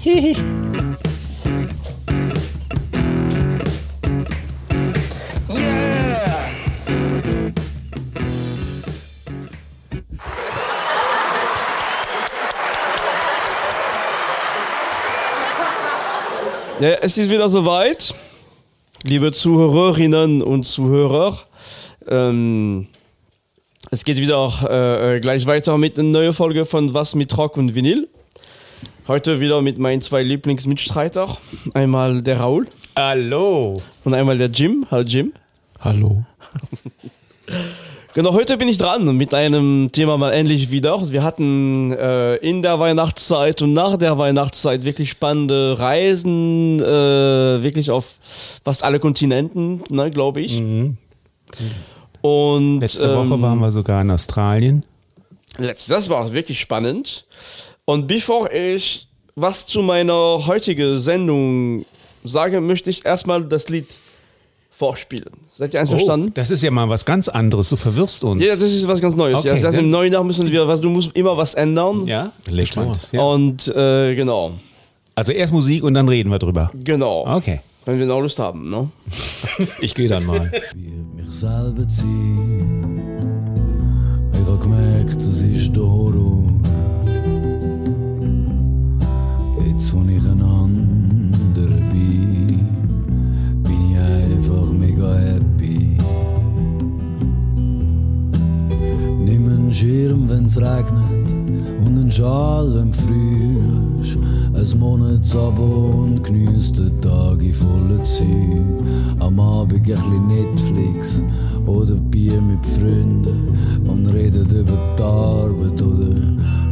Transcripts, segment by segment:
Hihi. Ja, es ist wieder soweit, liebe Zuhörerinnen und Zuhörer. Ähm, es geht wieder äh, gleich weiter mit einer neuen Folge von Was mit Rock und Vinyl. Heute wieder mit meinen zwei Lieblingsmitstreiter. Einmal der Raul Hallo. und einmal der Jim. Hallo Jim. Hallo. Genau, heute bin ich dran mit einem Thema mal endlich wieder. Wir hatten äh, in der Weihnachtszeit und nach der Weihnachtszeit wirklich spannende Reisen, äh, wirklich auf fast alle Kontinenten, ne, glaube ich. Und Letzte Woche ähm, waren wir sogar in Australien. Letzt, das war wirklich spannend. Und bevor ich was zu meiner heutigen Sendung sage, möchte ich erstmal das Lied vorspielen. Seid ihr einverstanden? Oh, das ist ja mal was ganz anderes. Du verwirrst uns. Ja, das ist was ganz Neues. Okay, ja, das im neuen Jahr müssen wir, was, du musst immer was ändern. Ja? Leg los. Ja. Und äh, genau, Also erst Musik und dann reden wir drüber. genau. Okay. Wenn wir noch Lust haben, ne? Ich gehe dann mal. Jetzt, wo ich ein anderer bin, bin ich einfach mega happy. Nimm einen Schirm, wenn's regnet und einen Schal im Frühjahr. Ein Monatsabo und geniesst den Tag in voller Zeug. Am Abend ein bisschen Netflix oder Bier mit Freunden und redet über die Arbeit oder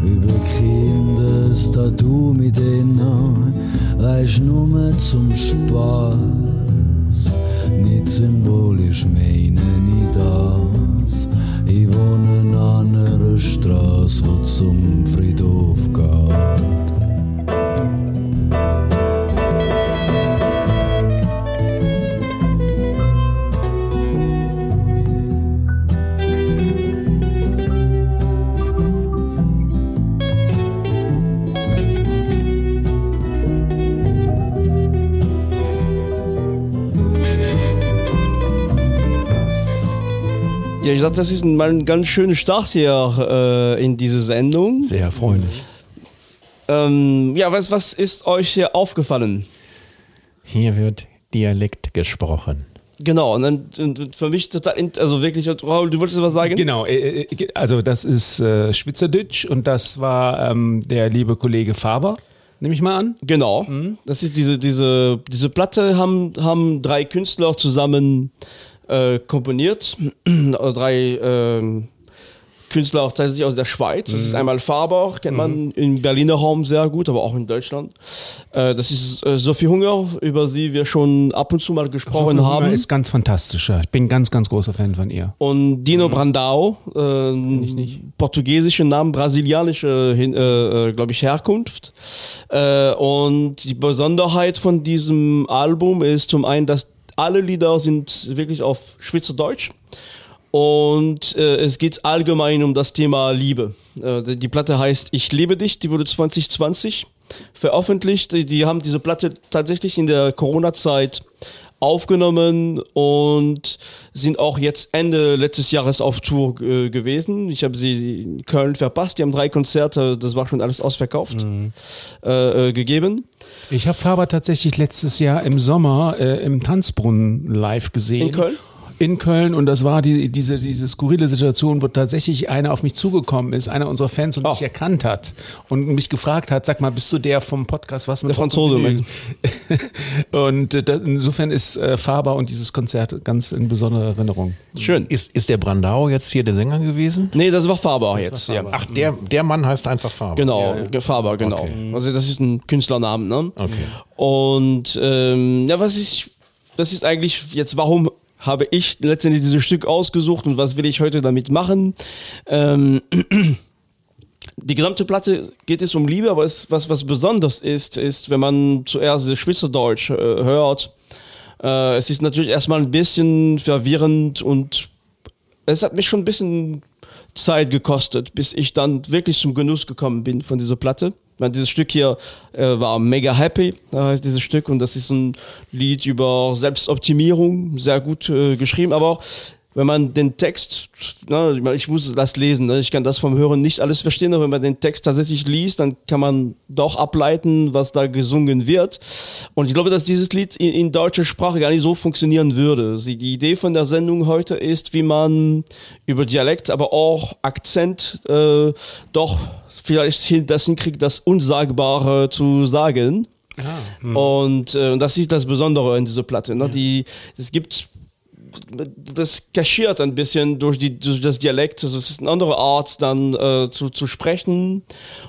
über Kinder, das Tattoo mit ihnen. Weisst nur zum Spaß, nicht symbolisch meine ich das. Straße, wo zum Friedhof Dachte, das ist mal ein ganz schöner Start hier äh, in diese Sendung. Sehr erfreulich. Ähm, ja, was, was ist euch hier aufgefallen? Hier wird Dialekt gesprochen. Genau, und, dann, und für mich total, also wirklich, Raul, du wolltest was sagen? Genau, äh, äh, also das ist äh, Schweizerdeutsch und das war ähm, der liebe Kollege Faber, nehme ich mal an. Genau. Das ist diese, diese, diese Platte haben, haben drei Künstler zusammen äh, komponiert. Drei ähm, Künstler auch tatsächlich aus der Schweiz. Das ist einmal Faber, kennt man im Berliner Raum sehr gut, aber auch in Deutschland. Äh, das ist äh, Sophie Hunger, über sie wir schon ab und zu mal gesprochen Sophie haben. Hunger ist ganz fantastisch. Ich bin ganz, ganz großer Fan von ihr. Und Dino Brandao, äh, portugiesische Namen, brasilianische, äh, äh, glaube ich, Herkunft. Äh, und die Besonderheit von diesem Album ist zum einen, dass alle Lieder sind wirklich auf Schweizerdeutsch. Und äh, es geht allgemein um das Thema Liebe. Äh, die Platte heißt Ich liebe dich, die wurde 2020 veröffentlicht. Die, die haben diese Platte tatsächlich in der Corona-Zeit aufgenommen und sind auch jetzt Ende letztes Jahres auf Tour äh, gewesen. Ich habe sie in Köln verpasst. Die haben drei Konzerte, das war schon alles ausverkauft, äh, äh, gegeben. Ich habe Faber tatsächlich letztes Jahr im Sommer äh, im Tanzbrunnen live gesehen. In Köln? In Köln und das war die, diese, diese skurrile Situation, wo tatsächlich einer auf mich zugekommen ist, einer unserer Fans und Oh. mich erkannt hat und mich gefragt hat, sag mal, bist du der vom Podcast was mit Der Franzose, Rock und äh, insofern ist äh, Faber und dieses Konzert ganz in besonderer Erinnerung. Schön. Ist, ist der Brandau jetzt hier der Sänger gewesen? Nee, das war Faber jetzt. war Ja. Faber. Ach, der, der Mann heißt einfach Faber. Genau, Ja, ja. Faber, genau. Okay. Also das ist ein Künstlernamen, ne? Okay. Und ähm, ja, was ich, das ist eigentlich jetzt, warum habe ich letztendlich dieses Stück ausgesucht und was will ich heute damit machen? Ähm, die gesamte Platte geht es um Liebe, aber es, was, was besonders ist, ist, wenn man zuerst das Schweizerdeutsch äh, hört, äh, es ist natürlich erstmal ein bisschen verwirrend und es hat mich schon ein bisschen Zeit gekostet, bis ich dann wirklich zum Genuss gekommen bin von dieser Platte. Meine, dieses Stück hier äh, war mega happy, da heißt dieses Stück, und das ist ein Lied über Selbstoptimierung, sehr gut äh, geschrieben, aber wenn man den Text, ne, ich muss das lesen, ne, ich kann das vom Hören nicht alles verstehen, aber wenn man den Text tatsächlich liest, dann kann man doch ableiten, was da gesungen wird. Und ich glaube, dass dieses Lied in, in deutscher Sprache gar nicht so funktionieren würde. Die Idee von der Sendung heute ist, wie man über Dialekt, aber auch Akzent äh, doch vielleicht das hinkriegt, das Unsagbare zu sagen. Ah, hm. Und äh, das ist das Besondere in dieser Platte. Ne? Ja. Die, es gibt das kaschiert ein bisschen durch, die, durch das Dialekt. Also es ist eine andere Art, dann äh, zu, zu sprechen.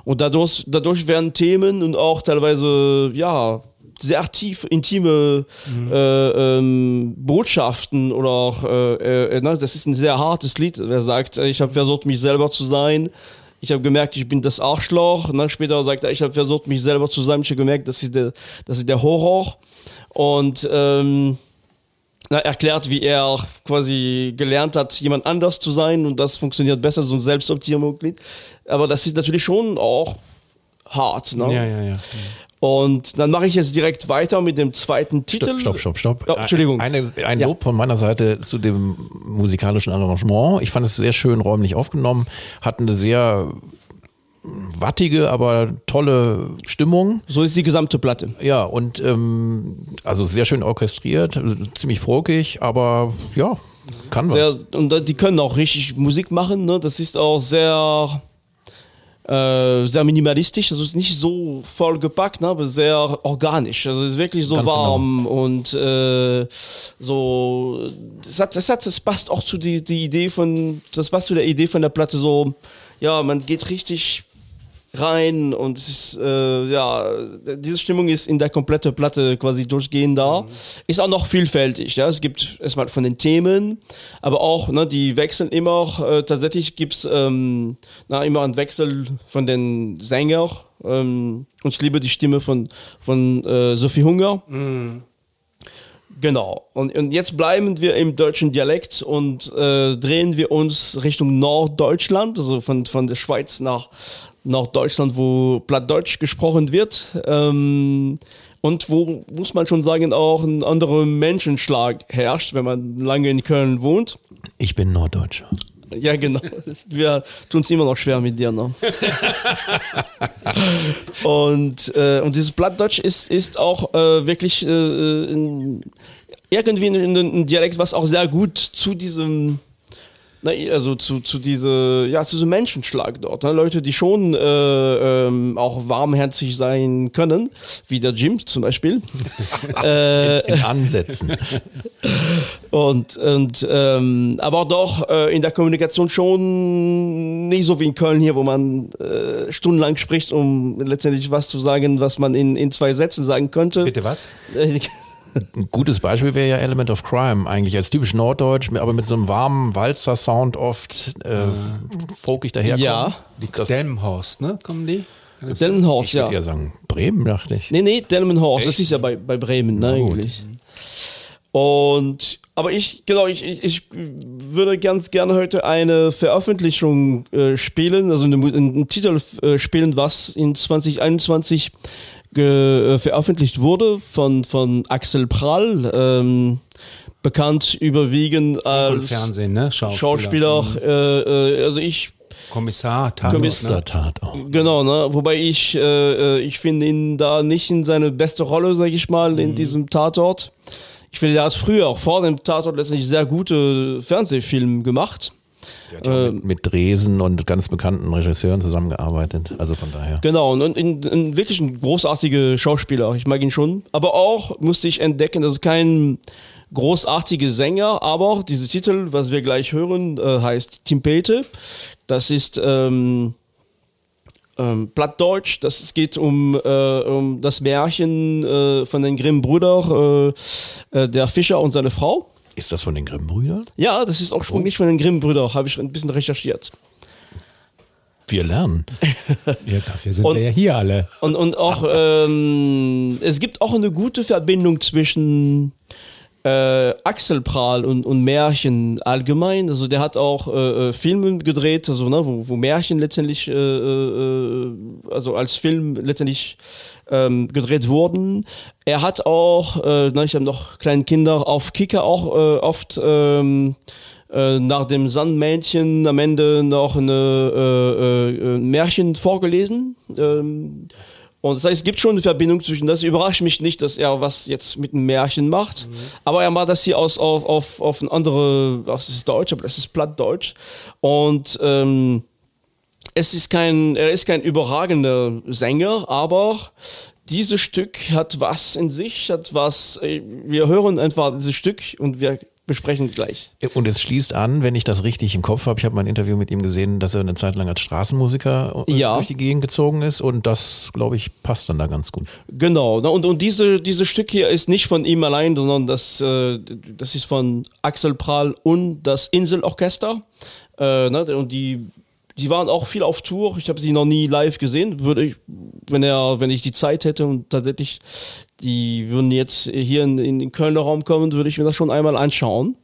Und dadurch, dadurch werden Themen und auch teilweise, ja, sehr tief intime mhm. äh, ähm, Botschaften oder auch, äh, äh, ne, das ist ein sehr hartes Lied. Er sagt, ich habe versucht, mich selber zu sein. Ich habe gemerkt, ich bin das Arschloch. Und dann später sagt er, ich habe versucht, mich selber zu sein. Ich habe gemerkt, das ist der, das ist der Horror. Und ähm, erklärt, wie er quasi gelernt hat, jemand anders zu sein und das funktioniert besser, so ein Selbstoptimierungsglied. Aber das ist natürlich schon auch hart. Ne? Ja, ja, ja. Und dann mache ich jetzt direkt weiter mit dem zweiten Titel. Stopp, stopp, stopp. Oh, Entschuldigung. Eine, ein Lob ja. von meiner Seite zu dem musikalischen Arrangement. Ich fand es sehr schön räumlich aufgenommen, hat eine sehr wattige, aber tolle Stimmung. So ist die gesamte Platte. Ja, und ähm, also sehr schön orchestriert, ziemlich frokig, aber ja, kann sehr, was. Und die können auch richtig Musik machen. Ne? Das ist auch sehr, äh, sehr minimalistisch. Also ist nicht so vollgepackt, ne? aber sehr organisch. Also es ist wirklich so Ganz genau. warm genau. und äh, so. Es, hat, es, hat, es passt auch zu die, die Idee von, das passt zu der Idee von der Platte so. Ja, man geht richtig rein und es ist, äh, ja, diese Stimmung ist in der kompletten Platte quasi durchgehend da. Mhm. Ist auch noch vielfältig, ja. Es gibt erstmal von den Themen, aber auch, ne, die wechseln immer. Äh, tatsächlich gibt's ähm, na, immer einen Wechsel von den Sängern. Ähm, und ich liebe die Stimme von, von äh, Sophie Hunger. Mhm. Genau. Und, und jetzt bleiben wir im deutschen Dialekt und äh, drehen wir uns Richtung Norddeutschland, also von, von der Schweiz nach, nach Deutschland, wo Plattdeutsch gesprochen wird. Ähm, und wo, muss man schon sagen, auch ein anderer Menschenschlag herrscht, wenn man lange in Köln wohnt. Ich bin Norddeutscher. Ja, genau. Wir tun es immer noch schwer mit dir. Ne? und, äh, und dieses Plattdeutsch ist, ist auch äh, wirklich äh, in, irgendwie ein, ein Dialekt, was auch sehr gut zu diesem na, also zu, zu diese, ja, zu diesem Menschenschlag dort. Ne? Leute, die schon äh, ähm, auch warmherzig sein können, wie der Jim zum Beispiel. äh, in, in Ansätzen. und, und ähm, aber doch äh, in der Kommunikation schon nicht so wie in Köln hier, wo man äh, stundenlang spricht, um letztendlich was zu sagen, was man in, in zwei Sätzen sagen könnte. Bitte was? Ein gutes Beispiel wäre ja Element of Crime, eigentlich als typisch Norddeutsch, aber mit so einem warmen Walzer-Sound oft äh, folkig daherkommen. Ja. Die Delmenhorst, ne? Kommen die? Delmenhorst, ja. Ich würde ja sagen Bremen, dachte ich. Nee, nee, Delmenhorst, das ist ja bei, bei Bremen, ne, eigentlich. Und, aber ich, genau, ich, ich, ich würde ganz gerne heute eine Veröffentlichung äh, spielen, also einen, einen Titel äh, spielen, was in 2021 äh, veröffentlicht wurde von, von Axel Prall, ähm, bekannt überwiegend als Fernsehen, ne? Schauspieler. Schauspieler mhm. äh, äh, also ich Kommissar Tatort. Kommissar ne? Tatort. Genau, ne? Wobei ich, äh, äh, ich finde ihn da nicht in seine beste Rolle, sage ich mal, in mhm. diesem Tatort. Ich finde, er hat früher auch vor dem Tatort letztendlich sehr gute Fernsehfilme gemacht. Ja äh, mit, mit, Dresen und ganz bekannten Regisseuren zusammengearbeitet. Also von daher. Genau, und in, in wirklich ein großartiger Schauspieler. Ich mag ihn schon. Aber auch musste ich entdecken, dass kein großartiger Sänger, aber dieser Titel, was wir gleich hören, äh, heißt Timpete. Das ist ähm, ähm, Plattdeutsch. Das, es geht um, äh, um das Märchen äh, von den Grimm-Brüdern, äh, äh, der Fischer und seine Frau. Ist das von den Grimm-Brüdern? Ja, das ist auch ursprünglich von den Grimm-Brüdern, habe ich ein bisschen recherchiert. Wir lernen. ja, dafür sind und, wir ja hier alle. Und, und auch, ähm, es gibt auch eine gute Verbindung zwischen äh, Axel Prahl und, und Märchen allgemein. Also der hat auch äh, äh Filme gedreht, also ne, wo, wo Märchen letztendlich, äh, äh, also als Film letztendlich ähm, gedreht wurden. Er hat auch, äh, na, ich habe noch kleine Kinder auf Kicker auch äh, oft ähm, äh, nach dem Sandmännchen am Ende noch eine äh, äh, Märchen vorgelesen. Ähm, und das heißt, es gibt schon eine Verbindung zwischen das. Überrascht mich nicht, dass er was jetzt mit einem Märchen macht. Mhm. Aber er macht das hier aus, auf, auf, auf ein andere, das ist Deutsch, aber das ist Plattdeutsch. Und ähm, es ist kein, er ist kein überragender Sänger, aber dieses Stück hat was in sich, hat was, äh, wir hören einfach dieses Stück und wir besprechen gleich. Und es schließt an, wenn ich das richtig im Kopf habe, ich habe mal ein Interview mit ihm gesehen, dass er eine Zeit lang als Straßenmusiker äh, ja. durch die Gegend gezogen ist und das, glaube ich, passt dann da ganz gut. Genau, und, und diese, dieses Stück hier ist nicht von ihm allein, sondern das, äh, das ist von Axel Prahl und das Inselorchester. Äh, ne, und die die waren auch viel auf Tour. Ich habe sie noch nie live gesehen. Würde ich, wenn er, wenn ich die Zeit hätte und tatsächlich, die würden jetzt hier in, in den Kölner Raum kommen, würde ich mir das schon einmal anschauen.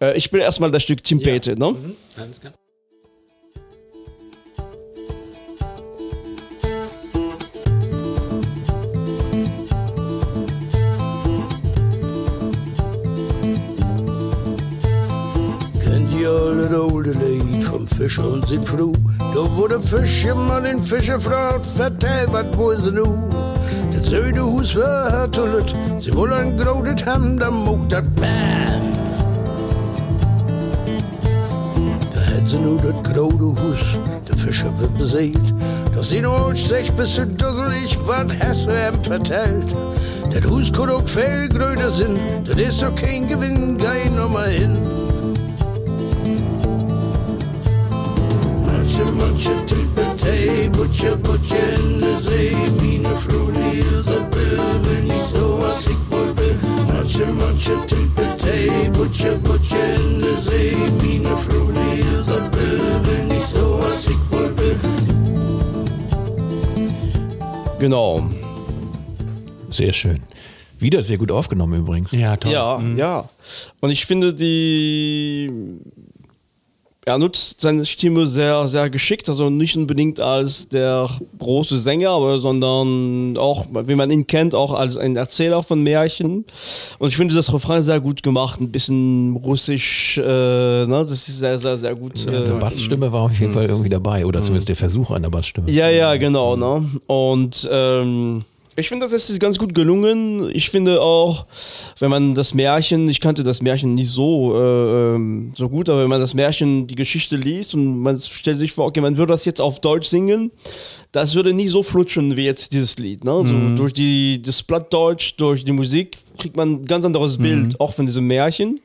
Äh, ich spiele erstmal das Stück Timpete, ja. ne? Mhm. Alles klar. det olde Lied vom Fischer und sin fru. Da wurde Fischermann den Fischer fragt, vertell, wat wo is nu? Das Södehus war hertullet, sie wollen grodet haben, da muck dat Bam. Da hätt sie nu dat Hus, der Fischer wird besät. Doch sie nur sech bis zu dusselig, wat hast du ihm vertellt? Dat Hus kann auch viel größer sind, das ist doch kein Gewinn, geh nochmal hin. Manche, manche Trippeltee, Butcher, Butcher in der See. Meine Frau, Manche Trippeltee, Butcher, Butcher in der See. Meine Frau, die Isabel, will nicht so, was ich wohl will. Genau. Sehr schön. Wieder sehr gut aufgenommen übrigens. Ja, toll. Ja, mhm. ja. Und ich finde die er nutzt seine Stimme sehr, sehr geschickt, also nicht unbedingt als der große Sänger, aber sondern auch, wie man ihn kennt, auch als ein Erzähler von Märchen. Und ich finde das Refrain sehr gut gemacht, ein bisschen russisch, äh, ne? das ist sehr, sehr, sehr gut. Ja, die äh, Bassstimme war auf jeden mhm. Fall irgendwie dabei, oder zumindest der Versuch einer Bassstimme. Ja, ja, genau. Ne? Und ähm, ich finde, das ist ganz gut gelungen. Ich finde auch, wenn man das Märchen, ich kannte das Märchen nicht so, äh, ähm, so gut, aber wenn man das Märchen, die Geschichte liest und man stellt sich vor, okay, man würde das jetzt auf Deutsch singen, das würde nie so flutschen wie jetzt dieses Lied. Ne? Mhm. So durch die, das Blattdeutsch, durch die Musik kriegt man ein ganz anderes mhm. Bild, auch von diesem Märchen.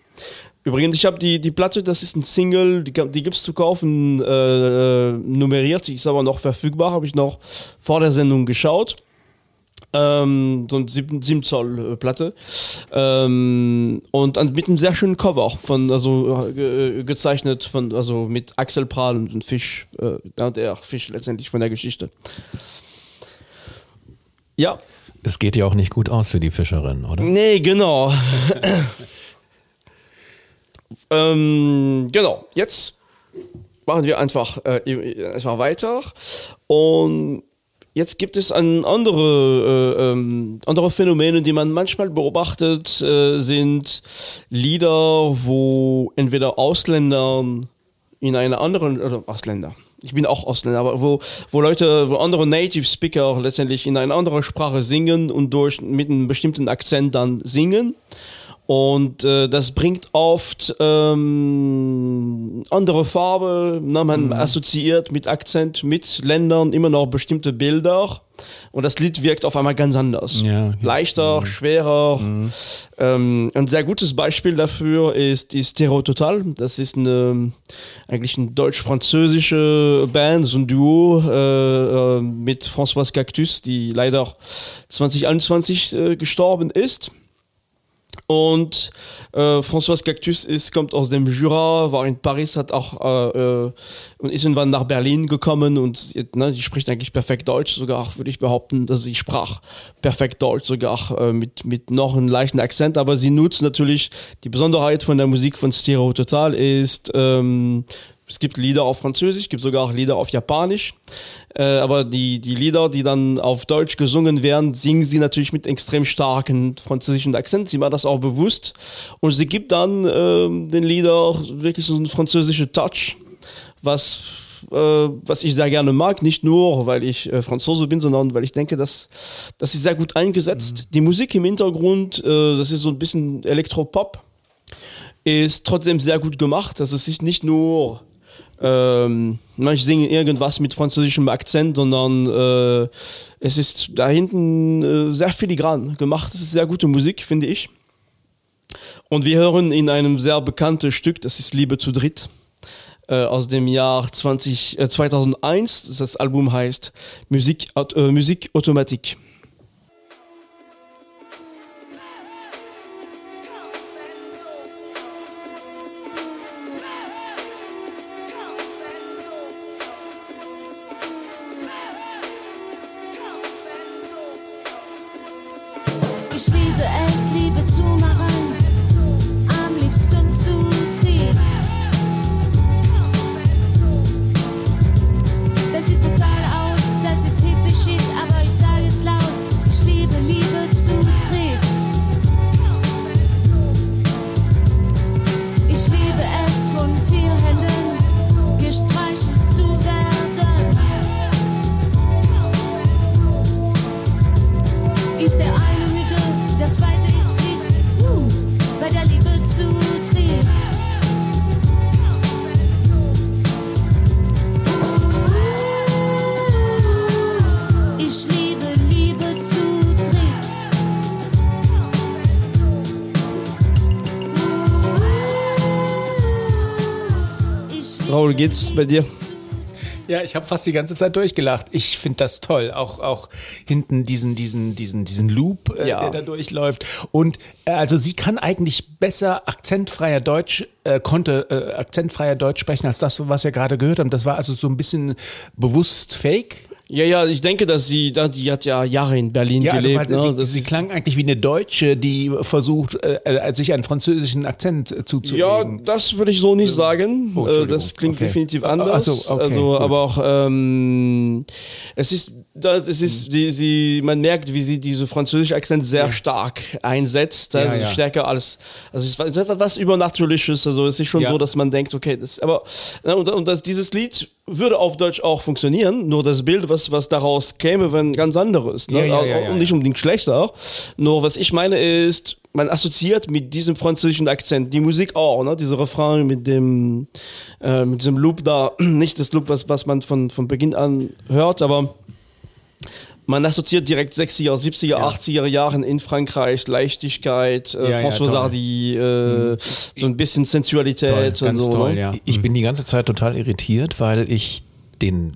Übrigens, ich habe die, die Platte, das ist ein Single, die, die gibt es zu kaufen, äh, nummeriert, die ist aber noch verfügbar, habe ich noch vor der Sendung geschaut. Ähm, so eine 7, 7 Zoll Platte. Ähm, und an, mit einem sehr schönen Cover von, also äh, gezeichnet von, also mit Axel Prahl und einem Fisch, äh, der Fisch letztendlich von der Geschichte. Ja. Es geht ja auch nicht gut aus für die Fischerin, oder? Nee, genau. ähm, genau, jetzt machen wir einfach, äh, einfach weiter. Und Jetzt gibt es ein andere, äh, ähm, andere Phänomene, die man manchmal beobachtet, äh, sind Lieder, wo entweder Ausländer in einer anderen, oder Ausländer, ich bin auch Ausländer, aber wo, wo Leute, wo andere Native Speaker letztendlich in einer anderen Sprache singen und durch, mit einem bestimmten Akzent dann singen. Und äh, das bringt oft ähm, andere Farbe, ne? man mhm. assoziiert mit Akzent, mit Ländern immer noch bestimmte Bilder. Und das Lied wirkt auf einmal ganz anders. Ja, okay. Leichter, mhm. schwerer. Mhm. Ähm, ein sehr gutes Beispiel dafür ist die Stereo Total. Das ist eine, eigentlich eine deutsch-französische Band, so ein Duo äh, äh mit François Cactus, die leider 2021 äh, gestorben ist. Und äh, François Cactus ist, kommt aus dem Jura, war in Paris, hat auch äh, äh, und ist irgendwann nach Berlin gekommen und ne, die spricht eigentlich perfekt Deutsch, sogar würde ich behaupten, dass sie sprach perfekt Deutsch, sogar äh, mit, mit noch einem leichten Akzent, aber sie nutzt natürlich die Besonderheit von der Musik von Stereo Total ist ähm, es gibt Lieder auf Französisch, es gibt sogar auch Lieder auf Japanisch. Äh, aber die, die Lieder, die dann auf Deutsch gesungen werden, singen sie natürlich mit extrem starken französischen Akzent. Sie war das auch bewusst. Und sie gibt dann äh, den Lieder wirklich so einen französischen Touch, was, äh, was ich sehr gerne mag. Nicht nur, weil ich äh, Franzose bin, sondern weil ich denke, dass das ist sehr gut eingesetzt. Mhm. Die Musik im Hintergrund, das ist so ein bisschen Elektropop ist trotzdem sehr gut gemacht. Also es ist nicht nur ähm, ich singe irgendwas mit französischem Akzent, sondern äh, es ist da hinten äh, sehr filigran gemacht. Es ist sehr gute Musik, finde ich. Und wir hören in einem sehr bekannten Stück, das ist Liebe zu dritt, äh, aus dem Jahr 20, äh, 2001. Das Album heißt Musik, äh, Musik Automatik. Raul, geht's bei dir? Ja, ich habe fast die ganze Zeit durchgelacht. Ich finde das toll. Auch, auch hinten diesen, diesen, diesen, diesen Loop, äh, ja. der da durchläuft. Und äh, also sie kann eigentlich besser akzentfreier Deutsch, äh, konnte äh, akzentfreier Deutsch sprechen als das, was wir gerade gehört haben. Das war also so ein bisschen bewusst fake. Ja, ja, ich denke, dass sie, die hat ja Jahre in Berlin ja, also gelebt. Also, ne? sie, sie klang eigentlich wie eine Deutsche, die versucht, äh, äh sich einen französischen Akzent zuzulegen. Ja, das würde ich so nicht sagen. Oh, äh, das klingt okay. definitiv anders. So, okay, also, gut. aber auch ähm, es ist, es ist, die, sie, man merkt, wie sie diese französische Akzent sehr ja. stark einsetzt, also ja, ja. stärker als, also es ist etwas übernatürliches. Also es ist schon so, dass man denkt, okay, das, aber und, und das, dieses Lied würde auf Deutsch auch funktionieren, nur das Bild, was, was daraus käme, wenn ganz anderes. Ne? Ja, ja, ja, und nicht unbedingt schlechter. Nur was ich meine ist, man assoziiert mit diesem französischen Akzent die Musik auch, ne? diese Refrain mit dem, äh, mit diesem Loop da, nicht das Loop, was, was man von, von Beginn an hört, aber man assoziiert direkt 60er, 70er, ja. 80er Jahren in Frankreich, Leichtigkeit, äh, ja, François ja, Sardy, äh, mhm. so ein bisschen Sensualität toll, und so. Toll, ne? ja. Ich bin die ganze Zeit total irritiert, weil ich den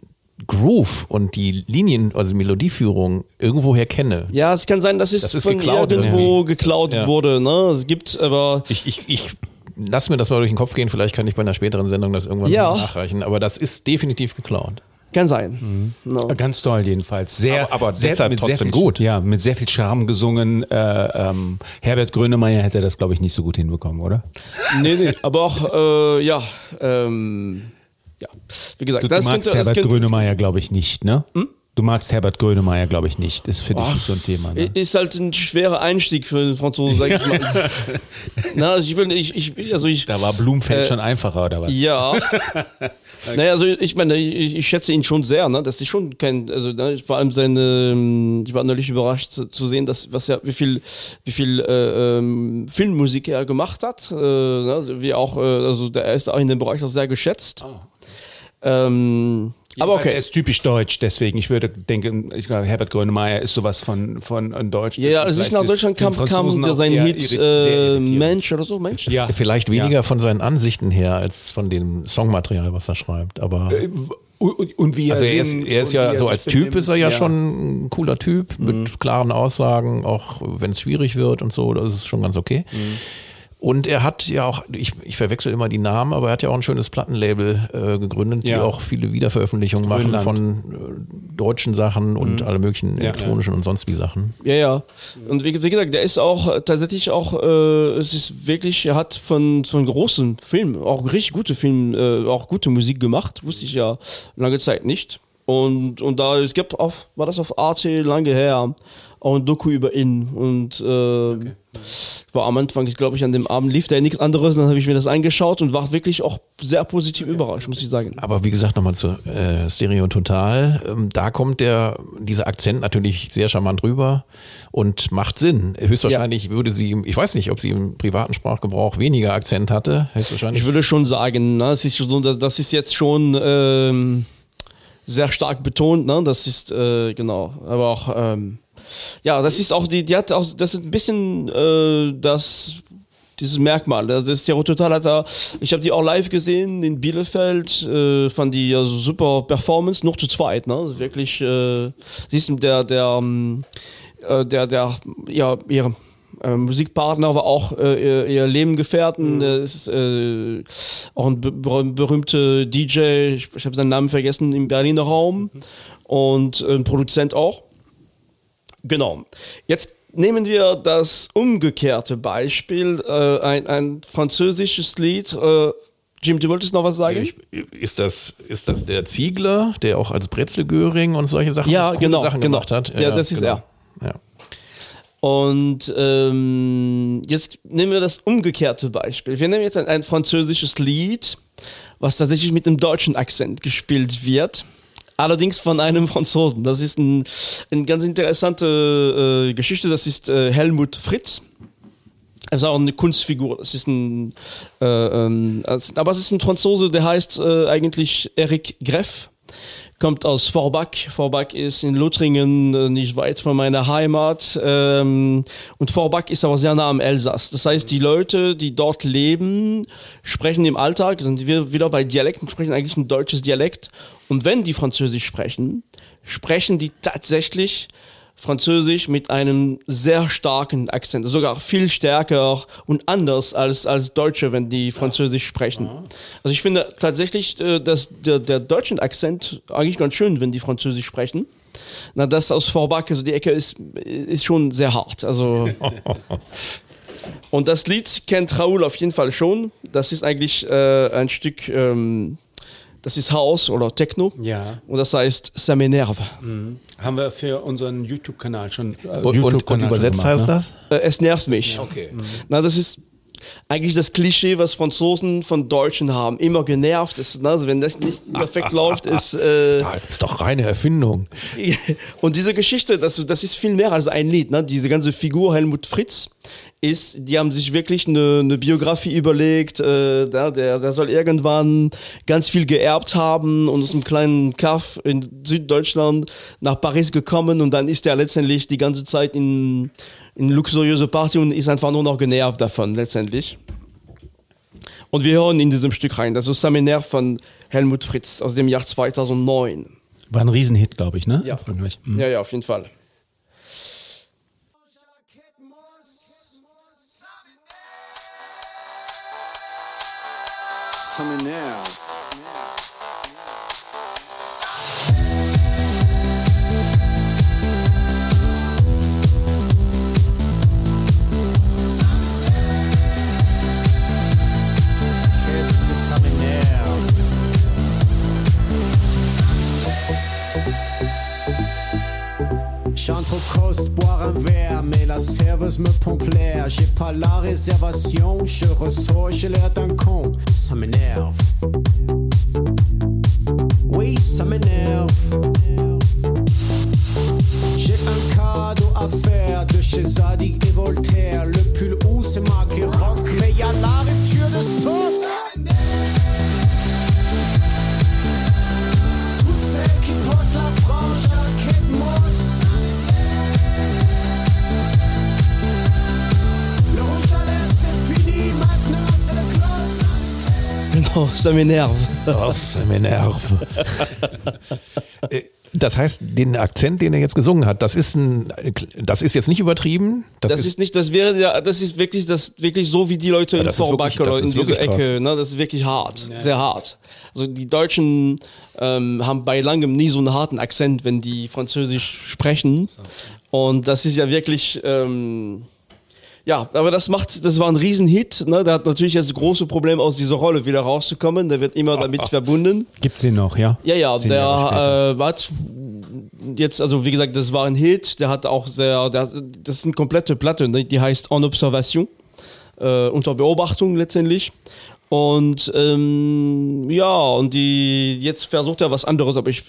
Groove und die Linien, also Melodieführung irgendwoher kenne. Ja, es kann sein, dass es das ist von geklaut, irgendwo ja. geklaut wurde. Ne? Es gibt aber. Ich, ich, ich lass mir das mal durch den Kopf gehen, vielleicht kann ich bei einer späteren Sendung das irgendwann ja. nachreichen, aber das ist definitiv geklaut. Kann sein. Mhm. No. Ganz toll jedenfalls. Sehr, aber, aber sehr, deshalb trotzdem viel, gut. Ja, mit sehr viel Charme gesungen. Äh, ähm, Herbert Grönemeyer hätte das, glaube ich, nicht so gut hinbekommen, oder? Nee, nee. Aber auch, äh, ja, ähm, ja. Wie gesagt, du, das du magst könnte, Herbert Grönemeyer, glaube ich, nicht, ne? Hm? Du magst Herbert Grönemeyer, glaube ich, nicht. Das finde ich nicht so ein Thema. Ne? Ist halt ein schwerer Einstieg für den Franzosen, sag ich mal. Na, also ich will, ich, ich, also ich, da war Blumfeld äh, schon einfacher, oder was? Ja. okay. Naja, also ich meine, ich, ich, schätze ihn schon sehr, ne? Das ist schon kein, also ne, vor allem seine, ähm, ich war natürlich überrascht zu, zu, sehen, dass was ja, wie viel, wie viel äh, ähm, Filmmusik er gemacht hat. Äh, ne? Wie auch, äh, also der ist auch in dem Bereich auch sehr geschätzt. Oh. Ähm, aber okay. Er ist typisch deutsch, deswegen. Ich würde denken, ich glaube, Herbert Grönemeyer ist sowas von, von, von Deutsch. Ja, als ich nach Deutschland kam, kam der sein Hit äh, Mensch oder so, Mensch. Ja. Vielleicht weniger ja. von seinen Ansichten her als von dem Songmaterial, was er schreibt. Aber. Äh, Und, und wie er Also er ist, er ist ja er so als Typ ist er ja, schon ein cooler Typ mit klaren Aussagen, auch wenn es schwierig wird und so, das ist schon ganz okay. Und er hat ja auch, ich, ich verwechsel immer die Namen, aber er hat ja auch ein schönes Plattenlabel äh, gegründet, die Ja. auch viele Wiederveröffentlichungen machen Grönland. von äh, deutschen Sachen und alle möglichen elektronischen und sonst wie Sachen. Ja, ja. Und wie, wie gesagt, der ist auch äh, tatsächlich auch, äh, es ist wirklich, er hat von, von großen Filmen, auch richtig gute Filme, äh, auch gute Musik gemacht, wusste ich ja lange Zeit nicht. Und, und da, es gibt auf, war das auf Arte lange her, auch ein Doku über ihn. Und äh, war am Anfang, glaube ich, an dem Abend lief da nichts anderes, dann habe ich mir das angeschaut und war wirklich auch sehr positiv überrascht, muss ich sagen. Aber wie gesagt, nochmal zu äh, Stereo Total. Ähm, da kommt der, dieser Akzent natürlich sehr charmant rüber und macht Sinn. Höchstwahrscheinlich würde sie, im- ich weiß nicht, ob sie im privaten Sprachgebrauch weniger Akzent hatte. Höchstwahrscheinlich. Ich würde schon sagen, ne, das, ist so, das das ist jetzt schon ähm, sehr stark betont, ne? Das ist äh, genau, aber auch ähm, ja, das ist auch die, die hat auch, das ist ein bisschen äh, das dieses Merkmal. Das ist ja total hat da. Ich habe die auch live gesehen in Bielefeld, äh, fand die ja super Performance, noch zu zweit, ne? Ist Wirklich, äh, siehst du, der der ähm, äh, der der ja ihre äh, Musikpartner war auch äh, ihr, Lebengefährten, mhm. ist äh, auch ein be berühmter DJ, ich, ich habe seinen Namen vergessen, im Berliner Raum und äh, ein Produzent auch. Genau. Jetzt nehmen wir das umgekehrte Beispiel, äh, ein, ein französisches Lied. Äh, Jim, du wolltest noch was sagen? Ich, ist, das, ist das der Ziegler, der auch als Brezelgöring und solche Sachen, Ja, genau, Sachen genau. gemacht hat? Ja, das ist genau. Ja. Und ähm, jetzt nehmen wir das umgekehrte Beispiel. Wir nehmen jetzt ein, ein französisches Lied, was tatsächlich mit einem deutschen Akzent gespielt wird. Allerdings von einem Franzosen. Das ist ein, eine ganz interessante äh, Geschichte. Das ist äh, Helmut Fritz. Er ist auch eine Kunstfigur. Das ist ein, äh, ähm, aber es ist ein Franzose, der heißt äh, eigentlich Eric Greff kommt aus Vorbach. Vorbach ist in Lothringen, äh, nicht weit von meiner Heimat. Ähm, und Vorbach ist aber sehr nah am Elsass. Das heißt, die Leute, die dort leben, sprechen im Alltag, sind wir wieder bei Dialekten, sprechen eigentlich ein deutsches Dialekt. Und wenn die Französisch sprechen, sprechen die tatsächlich Französisch mit einem sehr starken Akzent, sogar viel stärker und anders als, als Deutsche, wenn die Französisch sprechen. Also ich finde tatsächlich, äh, dass der, der deutsche Akzent eigentlich ganz schön, wenn die Französisch sprechen. Na, das aus Vorbach, also die Ecke ist, ist schon sehr hart. Also und das Lied kennt Raoul auf jeden Fall schon. Das ist eigentlich äh, ein Stück, ähm, das ist House oder Techno. Ja. Und das heißt Ça m'énerve. Haben wir für unseren YouTube-Kanal schon. Äh, Und, und, und übersetzt gemacht, heißt ne? das? Äh, es nervt mich. Okay. Na, das ist eigentlich das Klischee, was Franzosen von Deutschen haben. Immer genervt ist. Ne? Also wenn das nicht perfekt läuft, ist. Äh, Das ist doch reine Erfindung. und diese Geschichte, das, das ist viel mehr als ein Lied. Ne? Diese ganze Figur Helmut Fritz ist, die haben sich wirklich eine, eine Biografie überlegt. Äh, der, der, der soll irgendwann ganz viel geerbt haben und aus einem kleinen Kaff in Süddeutschland nach Paris gekommen und dann ist er letztendlich die ganze Zeit in, in luxuriöse Party und ist einfach nur noch genervt davon letztendlich. Und wir hören in diesem Stück rein. Das ist Seminär von Helmut Fritz aus dem Jahr 2009. War ein Riesenhit, glaube ich, ne? Ja. Mhm. Ja, ja, auf jeden Fall. J'entre au coast boire un verre, mais la serveuse me pompe l'air. J'ai pas la réservation, je ressors, j'ai l'air d'un con. Ça m'énerve. Oui, ça m'énerve. J'ai un cadeau à faire de chez Zadig et Voltaire. C'est le gloss. Genau, ça m'énerve. Das m'énerve. Äh, das heißt, den Akzent, den er jetzt gesungen hat, das ist ein, das ist jetzt nicht übertrieben. Das, das ist, ist, nicht, das wäre ja, das ist wirklich, das wirklich so wie die Leute ja, in oder in dieser Ecke. Ne, das ist wirklich hart, ja. sehr hart. Also die Deutschen ähm, haben bei langem nie so einen harten Akzent, wenn die Französisch sprechen. Und das ist ja wirklich. Ähm, ja, aber das macht, das war ein Riesenhit. Ne? Der hat natürlich jetzt große Probleme aus dieser Rolle wieder rauszukommen. Der wird immer damit verbunden. Gibt es ihn noch, ja? Ja, ja. Zehn der äh, hat jetzt, also wie gesagt, das war ein Hit. Der hat auch sehr, der, das ist eine komplette Platte. Ne? Die heißt En Observation, äh, unter Beobachtung letztendlich. Und ähm, ja, und die jetzt versucht er was anderes, aber ich,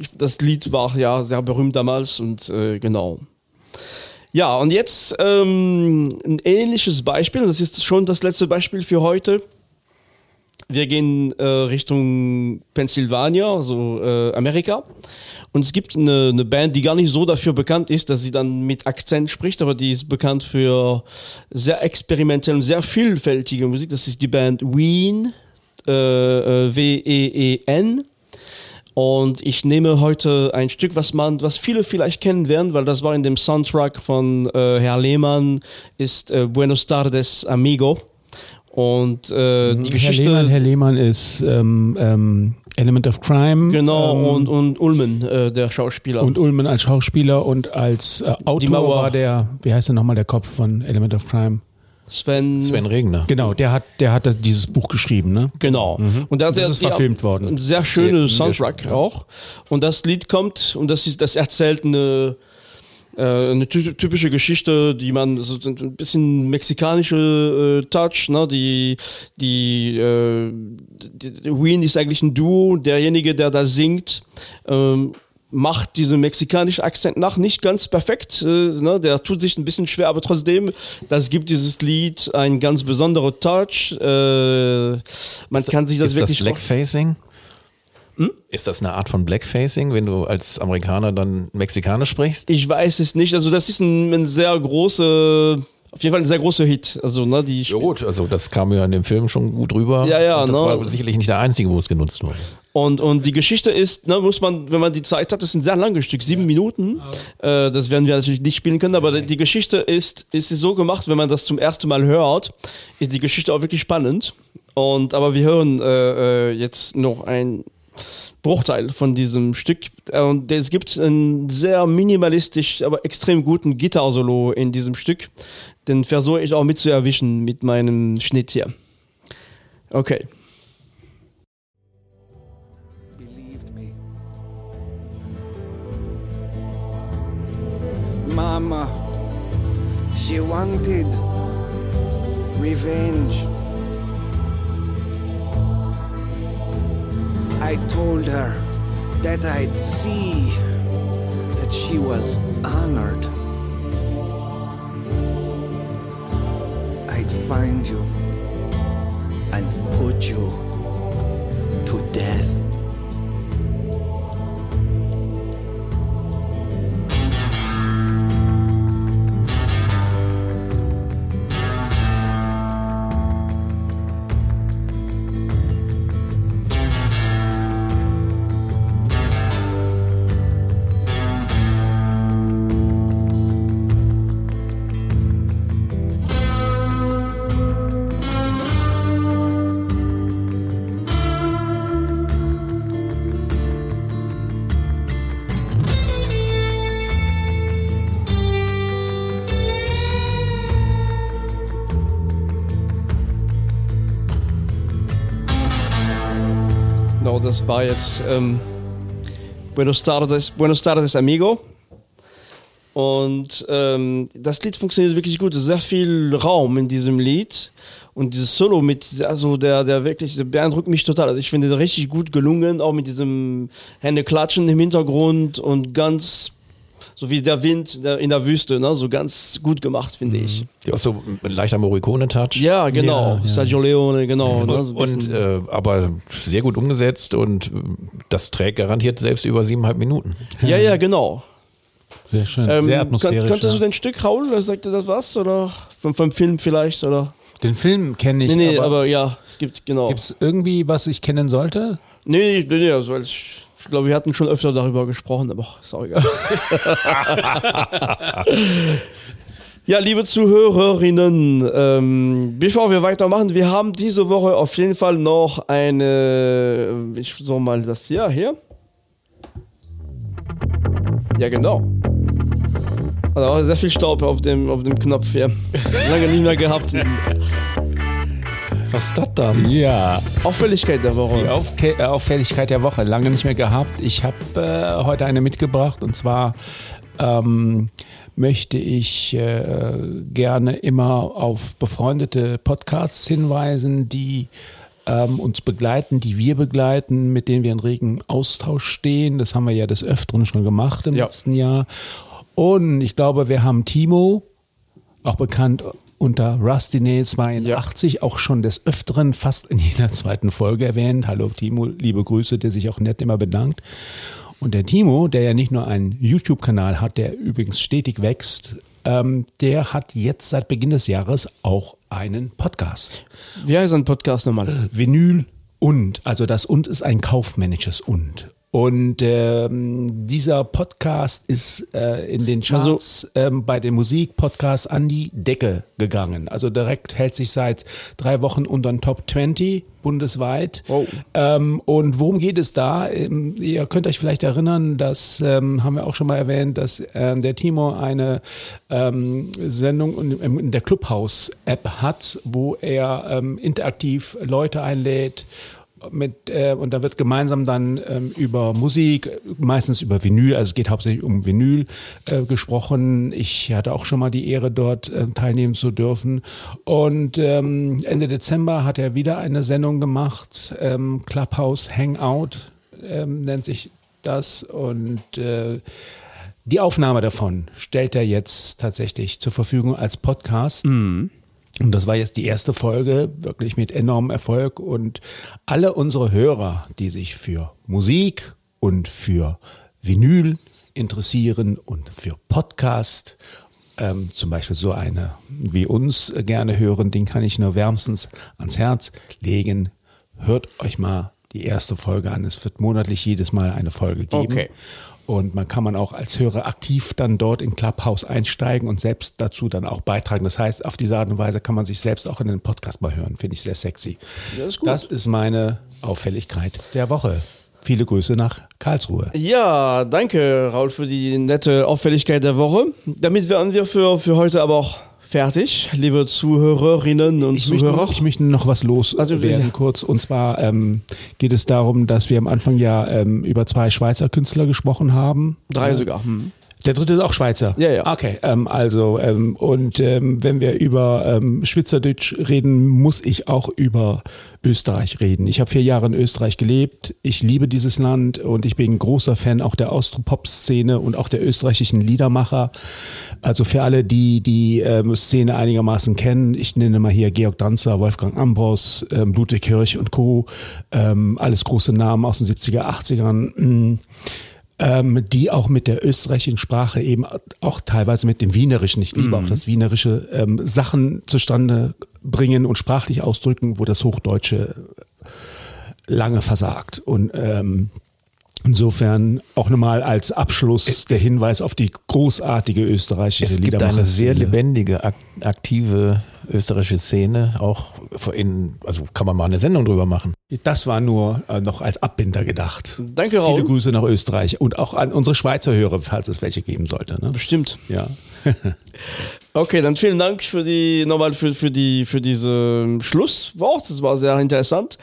ich das Lied war ja sehr berühmt damals und äh, genau. Ja, und jetzt ähm, ein ähnliches Beispiel, das ist schon das letzte Beispiel für heute. Wir gehen äh, Richtung Pennsylvania, also äh, Amerika. Und es gibt eine, eine, Band, die gar nicht so dafür bekannt ist, dass sie dann mit Akzent spricht, aber die ist bekannt für sehr experimentelle und sehr vielfältige Musik. Das ist die Band Ween, äh, äh W-E-E-N. Und ich nehme heute ein Stück, was man, was viele vielleicht kennen werden, weil das war in dem Soundtrack von äh, Herr Lehmann, ist äh, Buenos Tardes Amigo. Und äh, die Geschichte. Herr Lehmann, Herr Lehmann ist ähm, ähm, Element of Crime. Genau, ähm, und, und Ulmen, äh, der Schauspieler. Und Ulmen als Schauspieler und als äh, Autor war der, wie heißt der nochmal, der Kopf von Element of Crime? Sven, Sven Regner. Genau, der hat, der hat dieses Buch geschrieben, ne? Genau. Mhm. Und, das ist verfilmt worden. Ein sehr schöner Soundtrack sehr, auch. Und das Lied kommt und das ist, das erzählt eine, äh, eine typische Geschichte, die man so ein bisschen mexikanische äh, Touch, ne? Die, die, äh, die, Wien ist eigentlich ein Duo. Derjenige, der da singt, ähm, macht diesen mexikanischen Akzent nach, nicht ganz perfekt. Äh, ne? Der tut sich ein bisschen schwer, aber trotzdem, das gibt dieses Lied einen ganz besonderen Touch. Äh, man ist, kann sich das ist wirklich. Das Blackfacing? Hm? Ist das eine Art von Blackfacing, wenn du als Amerikaner dann Mexikanisch sprichst? Ich weiß es nicht. Also das ist ein, ein sehr großer auf jeden Fall ein sehr großer Hit. Also, ne, die ja gut, also das kam ja in dem Film schon gut rüber. Ja, ja. Und das ne? war sicherlich nicht der einzige, wo es genutzt wurde. Und, und die Geschichte ist, ne, muss man, wenn man die Zeit hat, das ist ein sehr langes Stück, sieben Minuten. Äh, das werden wir natürlich nicht spielen können, aber die Geschichte ist, ist so gemacht, wenn man das zum ersten Mal hört, ist die Geschichte auch wirklich spannend. Und aber wir hören äh, äh jetzt noch ein Bruchteil von diesem Stück. Und es gibt einen sehr minimalistisch, aber extrem guten Gitarre-Solo in diesem Stück. Den versuche ich auch mit zu erwischen mit meinem Schnitt hier. Okay. Mama, she wanted revenge. I told her that I'd see that she was honored. I'd find you and put you to death. Das war jetzt ähm, Buenos, Tardes, Buenos Tardes Amigo. Und ähm, das Lied funktioniert wirklich gut. Sehr viel Raum in diesem Lied. Und dieses Solo mit, also der, der wirklich, der beeindruckt mich total. Also ich finde das richtig gut gelungen, auch mit diesem Hände klatschen im Hintergrund und ganz so wie der Wind in der Wüste, ne? so ganz gut gemacht, finde ich. Mhm. Ja, auch so ein leichter Morricone-Touch. Ja, genau. Ja, Sergio Leone, genau. Ja. Ne? So und, äh, aber sehr gut umgesetzt und das trägt garantiert selbst über siebeneinhalb Minuten. Ja, ja, genau. Sehr schön, ähm, sehr atmosphärisch. Könntest ja. du den Stück, Raul, sagt dir das was? Oder vom, vom Film vielleicht? Oder? Den Film kenne ich. Nee, nee, aber, aber, ja, es gibt, genau. Gibt es irgendwie, was ich kennen sollte? Nee, nee, nee, also ich, ich glaube, wir hatten schon öfter darüber gesprochen, aber ist auch egal. ja, liebe Zuhörerinnen, ähm, bevor wir weitermachen, wir haben diese Woche auf jeden Fall noch eine, ich soll mal das hier, hier. Ja, genau. Also sehr viel Staub auf dem, auf dem Knopf hier. Lange nicht mehr gehabt. Was ist das dann? Ja. Auffälligkeit der Woche. Die Aufke äh, Auffälligkeit der Woche. Lange nicht mehr gehabt. Ich habe äh, heute eine mitgebracht und zwar ähm, möchte ich äh, gerne immer auf befreundete Podcasts hinweisen, die ähm, uns begleiten, die wir begleiten, mit denen wir in regen Austausch stehen. Das haben wir ja des Öfteren schon gemacht im ja. letzten Jahr. Und ich glaube, wir haben Timo, auch bekannt unter Rusty Nail 82 ja. auch schon des Öfteren fast in jeder zweiten Folge erwähnt. Hallo Timo, liebe Grüße, der sich auch nett immer bedankt. Und der Timo, der ja nicht nur einen YouTube-Kanal hat, der übrigens stetig wächst, ähm, der hat jetzt seit Beginn des Jahres auch einen Podcast. Wie heißt ein Podcast nochmal? Vinyl und. Also das und ist ein kaufmännisches und. Und ähm, dieser Podcast ist äh, in den Charts also, ähm, bei den Musikpodcasts an die Decke gegangen. Also direkt hält sich seit drei Wochen unter den Top 20 bundesweit. Oh. Ähm, und worum geht es da? Ähm, ihr könnt euch vielleicht erinnern, das ähm, haben wir auch schon mal erwähnt, dass ähm, der Timo eine Sendung in, in der Clubhouse-App hat, wo er interaktiv Leute einlädt mit, äh, und da wird gemeinsam dann ähm, über Musik, meistens über Vinyl, also es geht hauptsächlich um Vinyl äh, gesprochen. Ich hatte auch schon mal die Ehre, dort äh, teilnehmen zu dürfen. Und ähm, Ende Dezember hat er wieder eine Sendung gemacht, ähm, Clubhouse Hangout ähm, nennt sich das. Und äh, die Aufnahme davon stellt er jetzt tatsächlich zur Verfügung als Podcast. Mhm. Und das war jetzt die erste Folge, wirklich mit enormem Erfolg. Und alle unsere Hörer, die sich für Musik und für Vinyl interessieren und für Podcast, ähm, zum Beispiel so eine wie uns gerne hören, den kann ich nur wärmstens ans Herz legen. Hört euch mal die erste Folge an. Es wird monatlich jedes Mal eine Folge geben. Okay. Und man kann man auch als Hörer aktiv dann dort in Clubhouse einsteigen und selbst dazu dann auch beitragen. Das heißt, auf diese Art und Weise kann man sich selbst auch in den Podcast mal hören. Finde ich sehr sexy. Das ist, gut. das ist meine Auffälligkeit der Woche. Viele Grüße nach Karlsruhe. Ja, danke, Raul, für die nette Auffälligkeit der Woche. Damit wären wir für, für heute aber auch fertig, liebe Zuhörerinnen und ich Zuhörer. Möchte, ich möchte noch was loswerden also, kurz. Und zwar ähm, geht es darum, dass wir am Anfang ja ähm, über zwei Schweizer Künstler gesprochen haben. Drei sogar. Hm. Der dritte ist auch Schweizer. Ja, ja. Okay, ähm, also ähm, und ähm, wenn wir über ähm, Schweizerdeutsch reden, muss ich auch über Österreich reden. Ich habe vier Jahre in Österreich gelebt. Ich liebe dieses Land und ich bin ein großer Fan auch der Austropop-Szene und auch der österreichischen Liedermacher. Also für alle, die die ähm, Szene einigermaßen kennen, ich nenne mal hier Georg Danzer, Wolfgang Ambros, ähm, Ludwig Kirch und Co. Ähm, alles große Namen aus den 70er, 80ern ähm, die auch mit der österreichischen Sprache eben auch teilweise mit dem Wienerischen, ich liebe mhm. auch das Wienerische, ähm, Sachen zustande bringen und sprachlich ausdrücken, wo das Hochdeutsche lange versagt. Und ähm, Insofern auch nochmal als Abschluss es, der Hinweis auf die großartige österreichische. Es gibt eine sehr lebendige, aktive österreichische Szene. Auch in, also kann man mal eine Sendung drüber machen. Das war nur äh, noch als Abbinder gedacht. Danke, Raul. Viele Grüße nach Österreich und auch an unsere Schweizer Hörer, falls es welche geben sollte. Ne? Bestimmt. Ja. okay, dann vielen Dank für die nochmal für, für die für diese Schlusswort. Das war sehr interessant.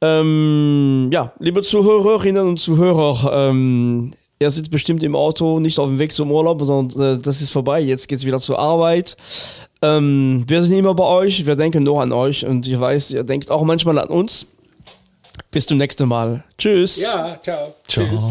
Ähm, ja, liebe Zuhörerinnen und Zuhörer, ähm, er sitzt bestimmt im Auto, nicht auf dem Weg zum Urlaub, sondern äh, das ist vorbei. Jetzt geht es wieder zur Arbeit. Ähm, wir sind immer bei euch, wir denken nur an euch und ich weiß, ihr denkt auch manchmal an uns. Bis zum nächsten Mal. Tschüss. Ja, ciao. Ciao. Tschüss.